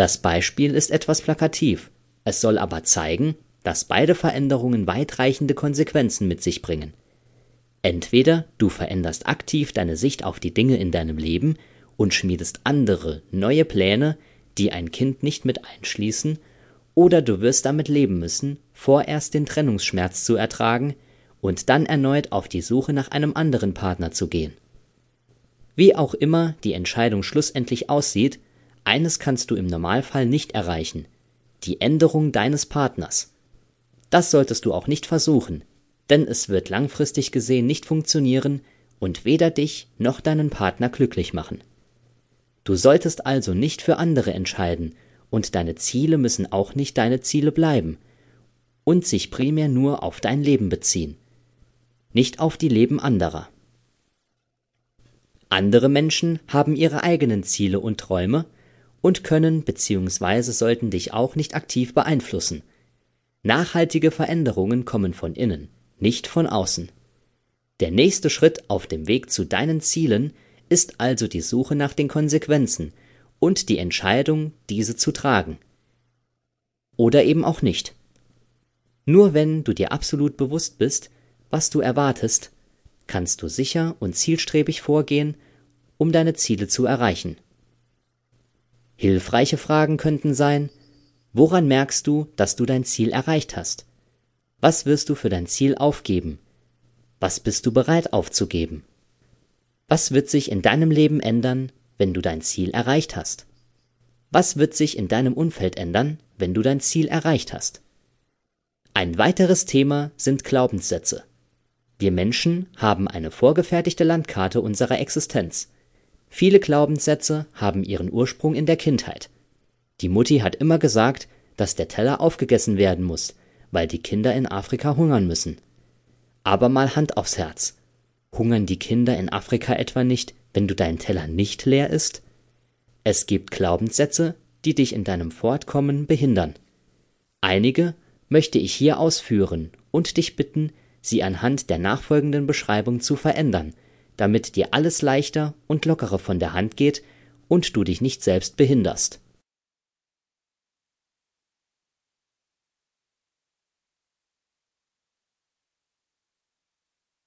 Das Beispiel ist etwas plakativ, es soll aber zeigen, dass beide Veränderungen weitreichende Konsequenzen mit sich bringen. Entweder du veränderst aktiv deine Sicht auf die Dinge in deinem Leben und schmiedest andere, neue Pläne, die ein Kind nicht mit einschließen, oder du wirst damit leben müssen, vorerst den Trennungsschmerz zu ertragen und dann erneut auf die Suche nach einem anderen Partner zu gehen. Wie auch immer die Entscheidung schlussendlich aussieht, eines kannst du im Normalfall nicht erreichen, die Änderung deines Partners. Das solltest du auch nicht versuchen, denn es wird langfristig gesehen nicht funktionieren und weder dich noch deinen Partner glücklich machen. Du solltest also nicht für andere entscheiden, und deine Ziele müssen auch nicht deine Ziele bleiben und sich primär nur auf dein Leben beziehen, nicht auf die Leben anderer. Andere Menschen haben ihre eigenen Ziele und Träume und können bzw. sollten dich auch nicht aktiv beeinflussen. Nachhaltige Veränderungen kommen von innen nicht von außen. Der nächste Schritt auf dem Weg zu deinen Zielen ist also die Suche nach den Konsequenzen und die Entscheidung, diese zu tragen. Oder eben auch nicht. Nur wenn du dir absolut bewusst bist, was du erwartest, kannst du sicher und zielstrebig vorgehen, um deine Ziele zu erreichen. Hilfreiche Fragen könnten sein, woran merkst du, dass du dein Ziel erreicht hast? Was wirst du für dein Ziel aufgeben? Was bist du bereit aufzugeben? Was wird sich in deinem Leben ändern, wenn du dein Ziel erreicht hast? Was wird sich in deinem Umfeld ändern, wenn du dein Ziel erreicht hast? Ein weiteres Thema sind Glaubenssätze. Wir Menschen haben eine vorgefertigte Landkarte unserer Existenz. Viele Glaubenssätze haben ihren Ursprung in der Kindheit. Die Mutti hat immer gesagt, dass der Teller aufgegessen werden muss, weil die Kinder in Afrika hungern müssen. Aber mal Hand aufs Herz. Hungern die Kinder in Afrika etwa nicht, wenn du deinen Teller nicht leer isst? Es gibt Glaubenssätze, die dich in deinem Fortkommen behindern. Einige möchte ich hier ausführen und dich bitten, sie anhand der nachfolgenden Beschreibung zu verändern, damit dir alles leichter und lockerer von der Hand geht und du dich nicht selbst behinderst.